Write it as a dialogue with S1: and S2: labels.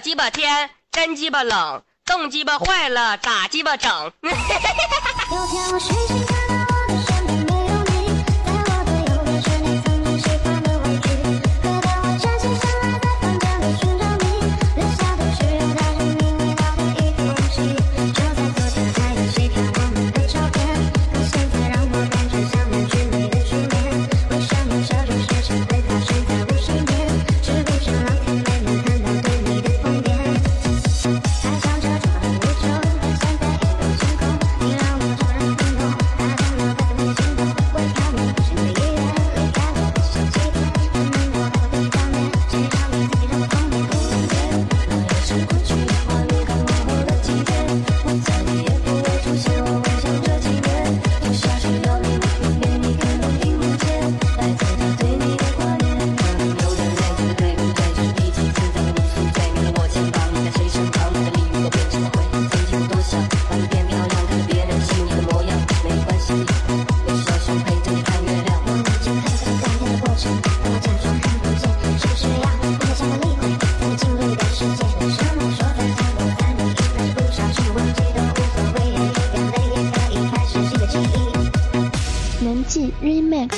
S1: 鸡巴天真鸡巴冷冻鸡巴坏了咋鸡巴整。
S2: 记
S3: Remix。